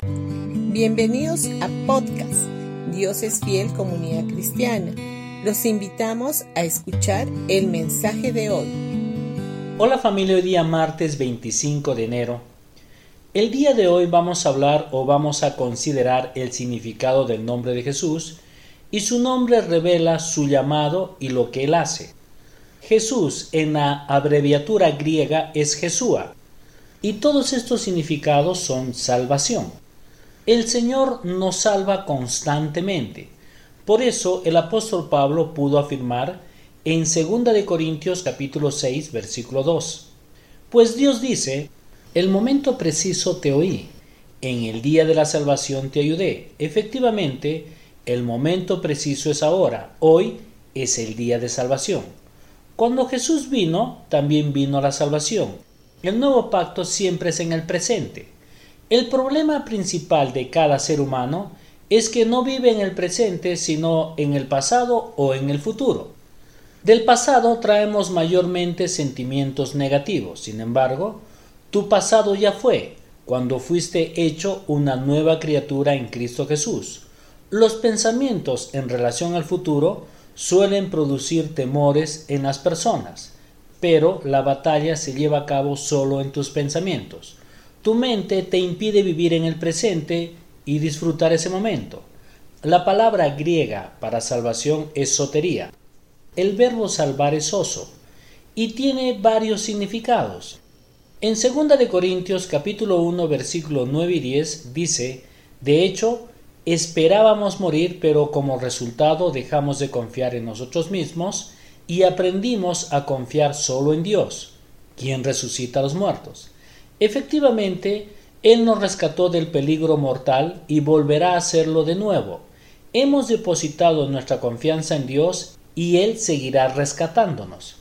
Bienvenidos a podcast Dios es fiel comunidad cristiana. Los invitamos a escuchar el mensaje de hoy. Hola familia, hoy día martes 25 de enero. El día de hoy vamos a hablar o vamos a considerar el significado del nombre de Jesús y su nombre revela su llamado y lo que él hace. Jesús en la abreviatura griega es Jesúa y todos estos significados son salvación. El Señor nos salva constantemente. Por eso el apóstol Pablo pudo afirmar en 2 de Corintios capítulo 6 versículo 2. Pues Dios dice, el momento preciso te oí, en el día de la salvación te ayudé. Efectivamente, el momento preciso es ahora, hoy es el día de salvación. Cuando Jesús vino, también vino la salvación. El nuevo pacto siempre es en el presente. El problema principal de cada ser humano es que no vive en el presente sino en el pasado o en el futuro. Del pasado traemos mayormente sentimientos negativos, sin embargo, tu pasado ya fue, cuando fuiste hecho una nueva criatura en Cristo Jesús. Los pensamientos en relación al futuro suelen producir temores en las personas, pero la batalla se lleva a cabo solo en tus pensamientos. Tu mente te impide vivir en el presente y disfrutar ese momento. La palabra griega para salvación es sotería. El verbo salvar es oso y tiene varios significados. En 2 de Corintios capítulo 1 versículos 9 y 10 dice, de hecho, esperábamos morir, pero como resultado dejamos de confiar en nosotros mismos y aprendimos a confiar solo en Dios, quien resucita a los muertos. Efectivamente, Él nos rescató del peligro mortal y volverá a hacerlo de nuevo. Hemos depositado nuestra confianza en Dios y Él seguirá rescatándonos.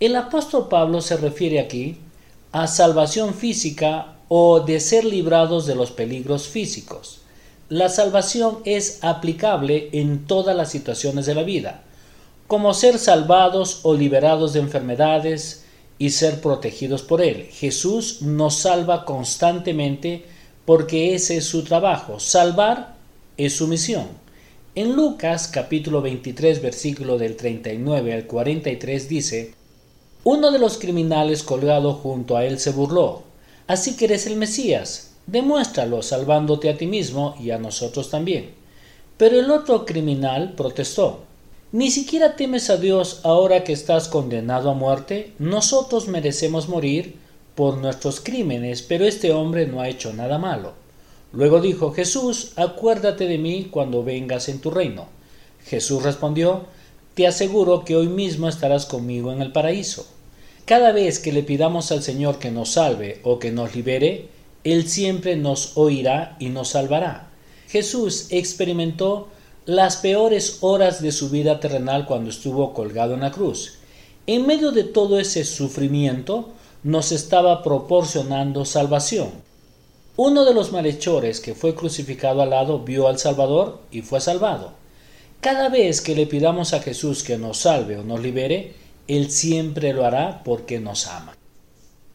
El apóstol Pablo se refiere aquí a salvación física o de ser librados de los peligros físicos. La salvación es aplicable en todas las situaciones de la vida, como ser salvados o liberados de enfermedades, y ser protegidos por Él. Jesús nos salva constantemente porque ese es su trabajo. Salvar es su misión. En Lucas capítulo 23 versículo del 39 al 43 dice, Uno de los criminales colgado junto a él se burló. Así que eres el Mesías, demuéstralo salvándote a ti mismo y a nosotros también. Pero el otro criminal protestó, ni siquiera temes a Dios ahora que estás condenado a muerte. Nosotros merecemos morir por nuestros crímenes, pero este hombre no ha hecho nada malo. Luego dijo Jesús, acuérdate de mí cuando vengas en tu reino. Jesús respondió, te aseguro que hoy mismo estarás conmigo en el paraíso. Cada vez que le pidamos al Señor que nos salve o que nos libere, Él siempre nos oirá y nos salvará. Jesús experimentó las peores horas de su vida terrenal cuando estuvo colgado en la cruz. En medio de todo ese sufrimiento, nos estaba proporcionando salvación. Uno de los malhechores que fue crucificado al lado vio al Salvador y fue salvado. Cada vez que le pidamos a Jesús que nos salve o nos libere, Él siempre lo hará porque nos ama.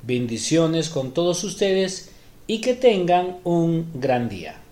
Bendiciones con todos ustedes y que tengan un gran día.